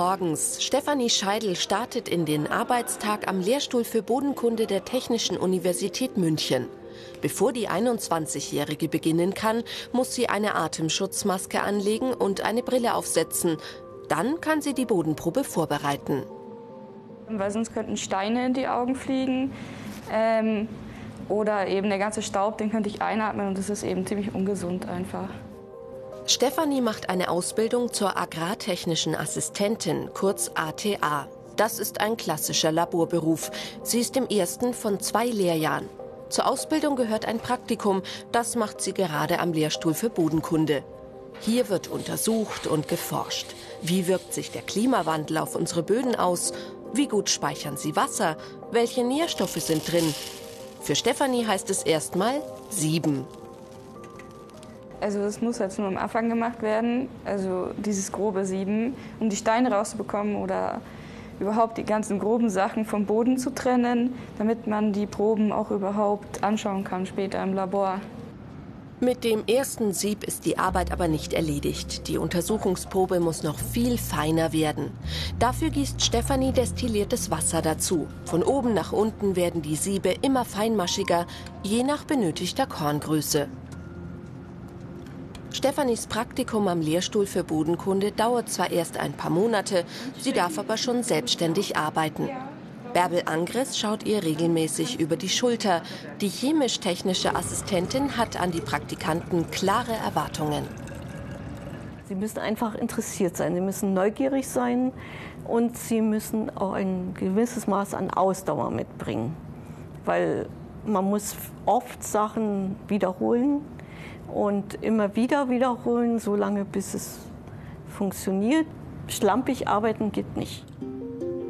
7 Uhr morgens. Stefanie Scheidel startet in den Arbeitstag am Lehrstuhl für Bodenkunde der Technischen Universität München. Bevor die 21-Jährige beginnen kann, muss sie eine Atemschutzmaske anlegen und eine Brille aufsetzen. Dann kann sie die Bodenprobe vorbereiten. Weil sonst könnten Steine in die Augen fliegen. Ähm, oder eben der ganze Staub, den könnte ich einatmen und das ist eben ziemlich ungesund einfach. Stefanie macht eine Ausbildung zur agrartechnischen Assistentin, kurz ATA. Das ist ein klassischer Laborberuf. Sie ist im ersten von zwei Lehrjahren. Zur Ausbildung gehört ein Praktikum. Das macht sie gerade am Lehrstuhl für Bodenkunde. Hier wird untersucht und geforscht. Wie wirkt sich der Klimawandel auf unsere Böden aus? Wie gut speichern sie Wasser? Welche Nährstoffe sind drin? Für Stefanie heißt es erstmal sieben. Also es muss jetzt nur am Anfang gemacht werden, also dieses grobe Sieben, um die Steine rauszubekommen oder überhaupt die ganzen groben Sachen vom Boden zu trennen, damit man die Proben auch überhaupt anschauen kann später im Labor. Mit dem ersten Sieb ist die Arbeit aber nicht erledigt. Die Untersuchungsprobe muss noch viel feiner werden. Dafür gießt Stefanie destilliertes Wasser dazu. Von oben nach unten werden die Siebe immer feinmaschiger, je nach benötigter Korngröße. Stefanis Praktikum am Lehrstuhl für Bodenkunde dauert zwar erst ein paar Monate, sie darf aber schon selbstständig arbeiten. Bärbel Angres schaut ihr regelmäßig über die Schulter. Die chemisch-technische Assistentin hat an die Praktikanten klare Erwartungen. Sie müssen einfach interessiert sein, sie müssen neugierig sein und sie müssen auch ein gewisses Maß an Ausdauer mitbringen. Weil man muss oft Sachen wiederholen und immer wieder wiederholen, solange bis es funktioniert. Schlampig arbeiten geht nicht.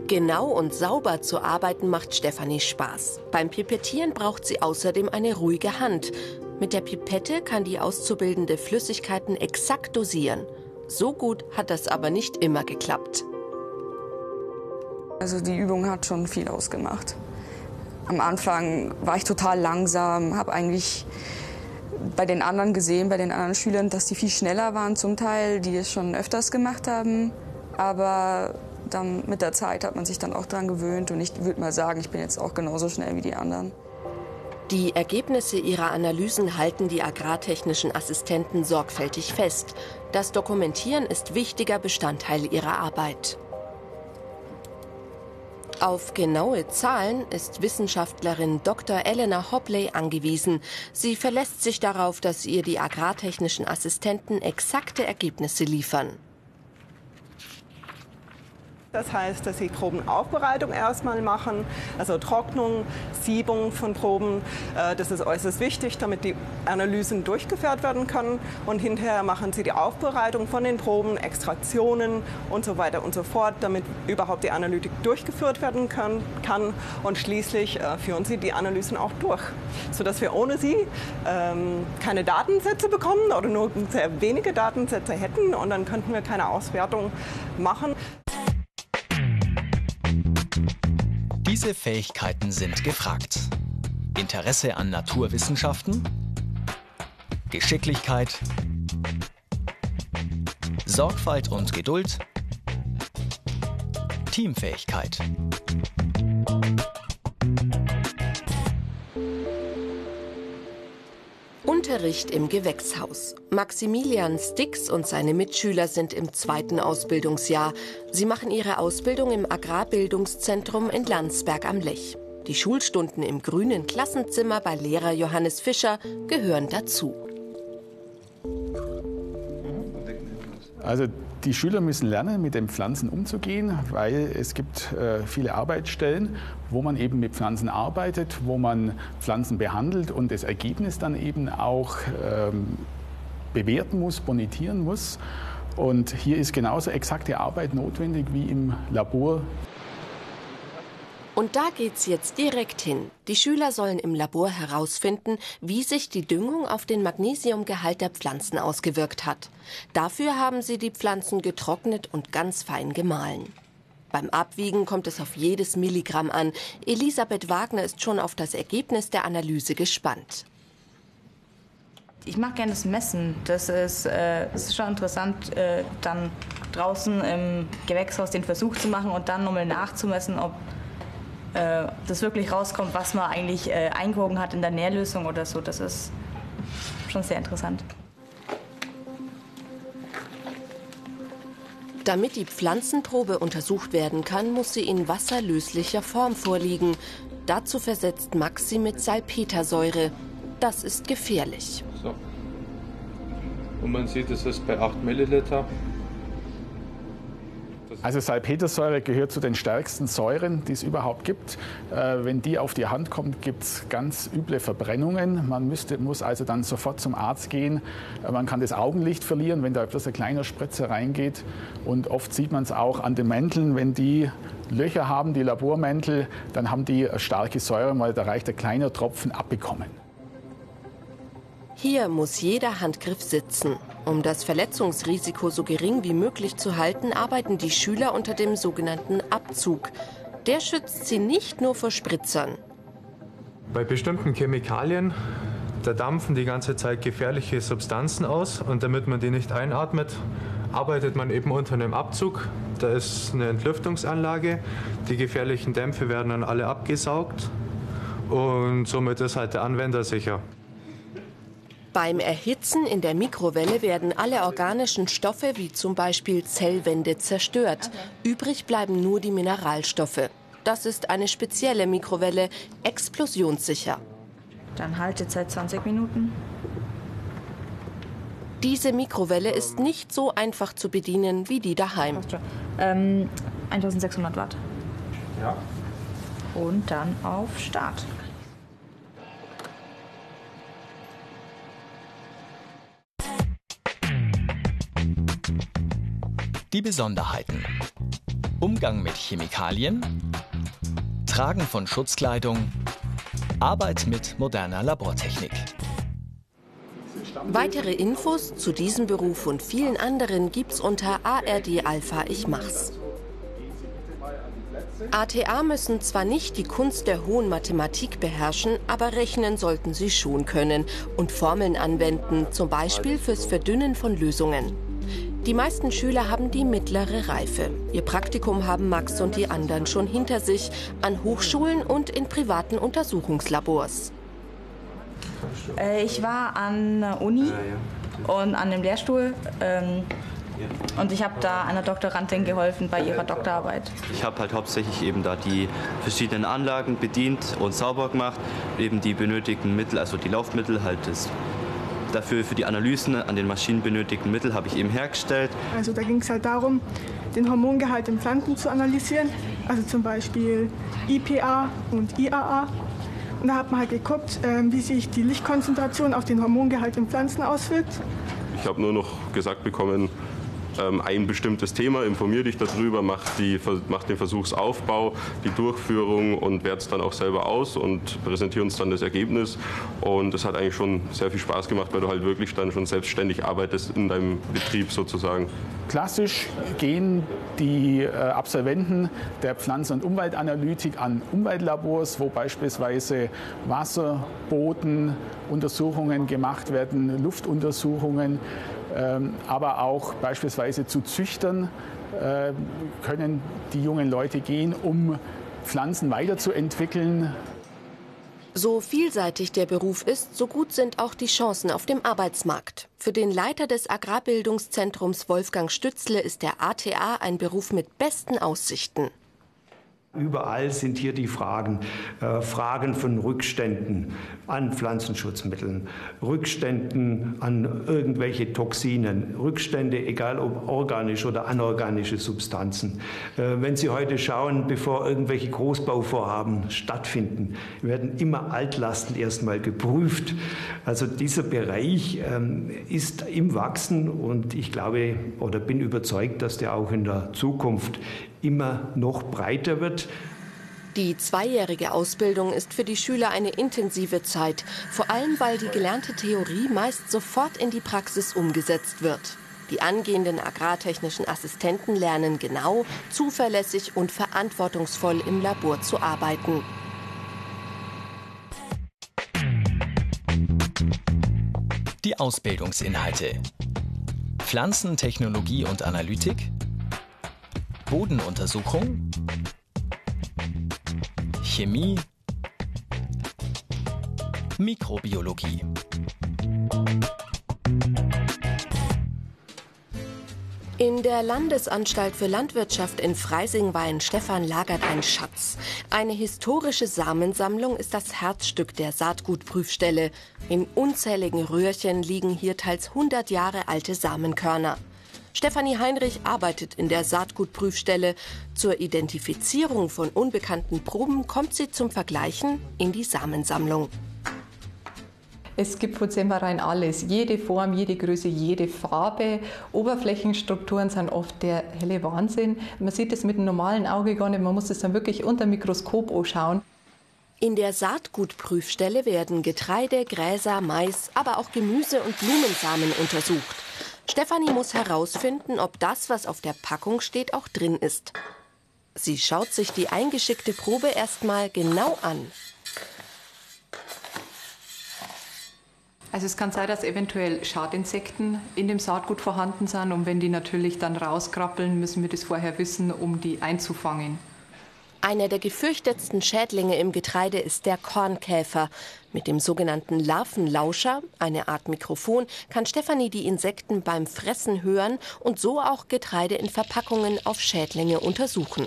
Genau und sauber zu arbeiten macht Stefanie Spaß. Beim Pipettieren braucht sie außerdem eine ruhige Hand. Mit der Pipette kann die Auszubildende Flüssigkeiten exakt dosieren. So gut hat das aber nicht immer geklappt. Also die Übung hat schon viel ausgemacht. Am Anfang war ich total langsam, habe eigentlich bei den anderen gesehen, bei den anderen Schülern, dass die viel schneller waren zum Teil, die es schon öfters gemacht haben. Aber dann mit der Zeit hat man sich dann auch daran gewöhnt und ich würde mal sagen, ich bin jetzt auch genauso schnell wie die anderen. Die Ergebnisse ihrer Analysen halten die agrartechnischen Assistenten sorgfältig fest. Das Dokumentieren ist wichtiger Bestandteil ihrer Arbeit. Auf genaue Zahlen ist Wissenschaftlerin Dr. Elena Hopley angewiesen. Sie verlässt sich darauf, dass ihr die agrartechnischen Assistenten exakte Ergebnisse liefern. Das heißt, dass sie Probenaufbereitung erstmal machen, also Trocknung, Siebung von Proben. Äh, das ist äußerst wichtig, damit die Analysen durchgeführt werden können. Und hinterher machen sie die Aufbereitung von den Proben, Extraktionen und so weiter und so fort, damit überhaupt die Analytik durchgeführt werden kann. Und schließlich äh, führen sie die Analysen auch durch, sodass wir ohne sie ähm, keine Datensätze bekommen oder nur sehr wenige Datensätze hätten. Und dann könnten wir keine Auswertung machen. Diese Fähigkeiten sind gefragt. Interesse an Naturwissenschaften, Geschicklichkeit, Sorgfalt und Geduld, Teamfähigkeit. Unterricht im Gewächshaus. Maximilian Stix und seine Mitschüler sind im zweiten Ausbildungsjahr. Sie machen ihre Ausbildung im Agrarbildungszentrum in Landsberg am Lech. Die Schulstunden im grünen Klassenzimmer bei Lehrer Johannes Fischer gehören dazu. Also die Schüler müssen lernen, mit den Pflanzen umzugehen, weil es gibt äh, viele Arbeitsstellen, wo man eben mit Pflanzen arbeitet, wo man Pflanzen behandelt und das Ergebnis dann eben auch ähm, bewerten muss, bonitieren muss. Und hier ist genauso exakte Arbeit notwendig wie im Labor. Und da geht's jetzt direkt hin. Die Schüler sollen im Labor herausfinden, wie sich die Düngung auf den Magnesiumgehalt der Pflanzen ausgewirkt hat. Dafür haben sie die Pflanzen getrocknet und ganz fein gemahlen. Beim Abwiegen kommt es auf jedes Milligramm an. Elisabeth Wagner ist schon auf das Ergebnis der Analyse gespannt. Ich mag gerne das Messen. Das ist, äh, das ist schon interessant, äh, dann draußen im Gewächshaus den Versuch zu machen und dann nochmal nachzumessen, ob äh, das wirklich rauskommt, was man eigentlich äh, eingewogen hat in der Nährlösung oder so. Das ist schon sehr interessant. Damit die Pflanzenprobe untersucht werden kann, muss sie in wasserlöslicher Form vorliegen. Dazu versetzt Max sie mit Salpetersäure. Das ist gefährlich. So. Und man sieht, es ist bei 8 Milliliter also Salpetersäure gehört zu den stärksten Säuren, die es überhaupt gibt. Äh, wenn die auf die Hand kommt, gibt es ganz üble Verbrennungen. Man müsste, muss also dann sofort zum Arzt gehen. Äh, man kann das Augenlicht verlieren, wenn da bloß ein kleiner Spritzer reingeht. Und oft sieht man es auch an den Mänteln, wenn die Löcher haben, die Labormäntel, dann haben die starke Säure, weil da reicht ein kleiner Tropfen abbekommen. Hier muss jeder Handgriff sitzen. Um das Verletzungsrisiko so gering wie möglich zu halten, arbeiten die Schüler unter dem sogenannten Abzug. Der schützt sie nicht nur vor Spritzern. Bei bestimmten Chemikalien, da dampfen die ganze Zeit gefährliche Substanzen aus und damit man die nicht einatmet, arbeitet man eben unter einem Abzug. Da ist eine Entlüftungsanlage. Die gefährlichen Dämpfe werden dann alle abgesaugt und somit ist halt der Anwender sicher. Beim Erhitzen in der Mikrowelle werden alle organischen Stoffe wie zum Beispiel Zellwände zerstört. Übrig bleiben nur die Mineralstoffe. Das ist eine spezielle Mikrowelle, explosionssicher. Dann Haltezeit 20 Minuten. Diese Mikrowelle ist nicht so einfach zu bedienen wie die daheim. Ähm, 1600 Watt. Ja. Und dann auf Start. Die Besonderheiten. Umgang mit Chemikalien, Tragen von Schutzkleidung, Arbeit mit moderner Labortechnik. Weitere Infos zu diesem Beruf und vielen anderen gibt's unter ARD Alpha Ich Mach's. ATA müssen zwar nicht die Kunst der hohen Mathematik beherrschen, aber rechnen sollten sie schon können und Formeln anwenden, zum Beispiel fürs Verdünnen von Lösungen. Die meisten Schüler haben die mittlere Reife. Ihr Praktikum haben Max und die anderen schon hinter sich, an Hochschulen und in privaten Untersuchungslabors. Äh, ich war an der Uni und an dem Lehrstuhl. Ähm, und ich habe da einer Doktorandin geholfen bei ihrer Doktorarbeit. Ich habe halt hauptsächlich eben da die verschiedenen Anlagen bedient und sauber gemacht, eben die benötigten Mittel, also die Laufmittel, halt das dafür für die Analysen an den Maschinen benötigten Mittel habe ich eben hergestellt. Also da ging es halt darum, den Hormongehalt in Pflanzen zu analysieren, also zum Beispiel IPA und IAA. Und da hat man halt geguckt, ähm, wie sich die Lichtkonzentration auf den Hormongehalt in Pflanzen auswirkt. Ich habe nur noch gesagt bekommen, ein bestimmtes Thema, informiere dich darüber, mach, die, mach den Versuchsaufbau, die Durchführung und werte es dann auch selber aus und präsentiere uns dann das Ergebnis. Und es hat eigentlich schon sehr viel Spaß gemacht, weil du halt wirklich dann schon selbstständig arbeitest in deinem Betrieb sozusagen. Klassisch gehen die äh, Absolventen der Pflanzen- und Umweltanalytik an Umweltlabors, wo beispielsweise Wasserbodenuntersuchungen gemacht werden, Luftuntersuchungen. Ähm, aber auch beispielsweise zu Züchtern äh, können die jungen Leute gehen, um Pflanzen weiterzuentwickeln. So vielseitig der Beruf ist, so gut sind auch die Chancen auf dem Arbeitsmarkt. Für den Leiter des Agrarbildungszentrums Wolfgang Stützle ist der ATA ein Beruf mit besten Aussichten. Überall sind hier die Fragen, äh, Fragen von Rückständen an Pflanzenschutzmitteln, Rückständen an irgendwelche Toxinen, Rückstände, egal ob organische oder anorganische Substanzen. Äh, wenn Sie heute schauen, bevor irgendwelche Großbauvorhaben stattfinden, werden immer Altlasten erstmal geprüft. Also dieser Bereich ähm, ist im Wachsen und ich glaube oder bin überzeugt, dass der auch in der Zukunft immer noch breiter wird. Die zweijährige Ausbildung ist für die Schüler eine intensive Zeit, vor allem weil die gelernte Theorie meist sofort in die Praxis umgesetzt wird. Die angehenden agrartechnischen Assistenten lernen genau, zuverlässig und verantwortungsvoll im Labor zu arbeiten. Die Ausbildungsinhalte. Pflanzentechnologie und Analytik. Bodenuntersuchung. Chemie. Mikrobiologie. In der Landesanstalt für Landwirtschaft in Freising-Weihenstephan lagert ein Schatz. Eine historische Samensammlung ist das Herzstück der Saatgutprüfstelle. In unzähligen Röhrchen liegen hier teils 100 Jahre alte Samenkörner. Stefanie Heinrich arbeitet in der Saatgutprüfstelle. Zur Identifizierung von unbekannten Proben kommt sie zum Vergleichen in die Samensammlung. Es gibt von Semmerein alles, jede Form, jede Größe, jede Farbe. Oberflächenstrukturen sind oft der helle Wahnsinn. Man sieht es mit dem normalen Auge gar nicht, man muss es dann wirklich unter dem Mikroskop anschauen. In der Saatgutprüfstelle werden Getreide, Gräser, Mais, aber auch Gemüse und Blumensamen untersucht. Stefanie muss herausfinden, ob das, was auf der Packung steht, auch drin ist. Sie schaut sich die eingeschickte Probe erstmal genau an. Also es kann sein, dass eventuell Schadinsekten in dem Saatgut vorhanden sind und wenn die natürlich dann rauskrabbeln, müssen wir das vorher wissen, um die einzufangen. Einer der gefürchtetsten Schädlinge im Getreide ist der Kornkäfer. Mit dem sogenannten Larvenlauscher, eine Art Mikrofon, kann Stefanie die Insekten beim Fressen hören und so auch Getreide in Verpackungen auf Schädlinge untersuchen.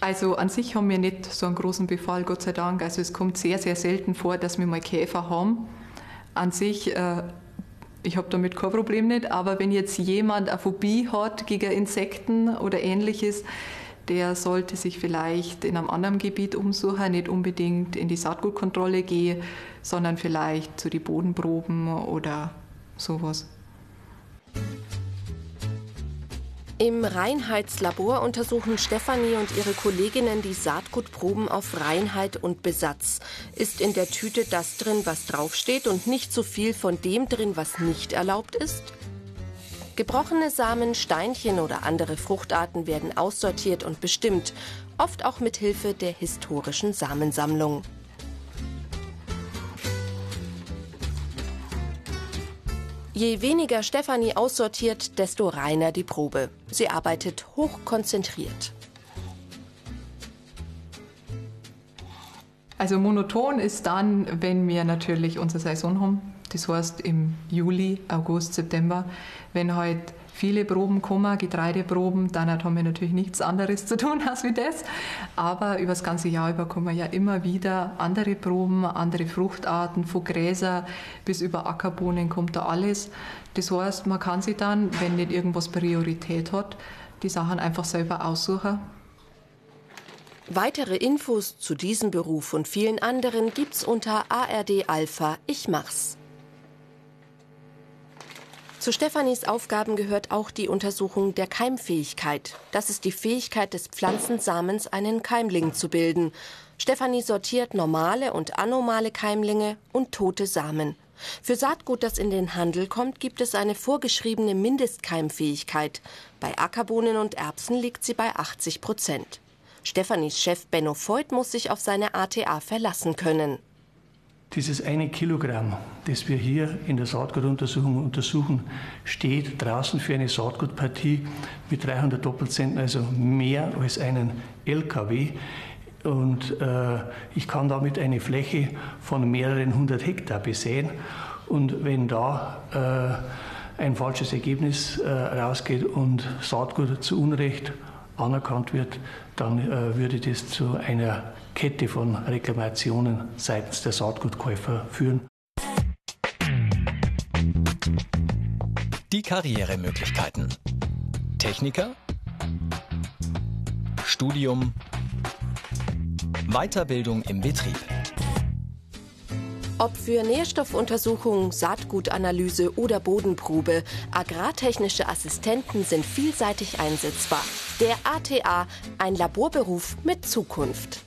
Also an sich haben wir nicht so einen großen Befall, Gott sei Dank. Also es kommt sehr, sehr selten vor, dass wir mal Käfer haben. An sich, äh, ich habe damit kein Problem nicht, aber wenn jetzt jemand eine Phobie hat gegen Insekten oder ähnliches, der sollte sich vielleicht in einem anderen Gebiet umsuchen, nicht unbedingt in die Saatgutkontrolle gehen, sondern vielleicht zu den Bodenproben oder sowas. Im Reinheitslabor untersuchen Stefanie und ihre Kolleginnen die Saatgutproben auf Reinheit und Besatz. Ist in der Tüte das drin, was draufsteht und nicht so viel von dem drin, was nicht erlaubt ist? Gebrochene Samen, Steinchen oder andere Fruchtarten werden aussortiert und bestimmt, oft auch mit Hilfe der historischen Samensammlung. Je weniger Stefanie aussortiert, desto reiner die Probe. Sie arbeitet hochkonzentriert. Also monoton ist dann, wenn wir natürlich unsere Saison haben. Das heißt im Juli, August, September, wenn halt viele Proben kommen, Getreideproben, dann haben wir natürlich nichts anderes zu tun als wie das. Aber über das ganze Jahr über kommen ja immer wieder andere Proben, andere Fruchtarten, von Gräser bis über Ackerbohnen kommt da alles. Das heißt, man kann sich dann, wenn nicht irgendwas Priorität hat, die Sachen einfach selber aussuchen. Weitere Infos zu diesem Beruf und vielen anderen gibt's unter ARD Alpha Ich mach's. Zu Stefanis Aufgaben gehört auch die Untersuchung der Keimfähigkeit. Das ist die Fähigkeit des Pflanzensamens, einen Keimling zu bilden. Stefanie sortiert normale und anormale Keimlinge und tote Samen. Für Saatgut, das in den Handel kommt, gibt es eine vorgeschriebene Mindestkeimfähigkeit. Bei Ackerbohnen und Erbsen liegt sie bei 80 Prozent. Stefanis Chef Benno Voigt muss sich auf seine ATA verlassen können. Dieses eine Kilogramm, das wir hier in der Saatgutuntersuchung untersuchen, steht draußen für eine Saatgutpartie mit 300 Doppelzenten, also mehr als einen LKW. Und äh, ich kann damit eine Fläche von mehreren hundert Hektar besehen. Und wenn da äh, ein falsches Ergebnis äh, rausgeht und Saatgut zu Unrecht anerkannt wird, dann äh, würde das zu einer Kette von Reklamationen seitens der Saatgutkäufer führen. Die Karrieremöglichkeiten. Techniker, Studium, Weiterbildung im Betrieb. Ob für Nährstoffuntersuchung, Saatgutanalyse oder Bodenprobe, agrartechnische Assistenten sind vielseitig einsetzbar. Der ATA, ein Laborberuf mit Zukunft.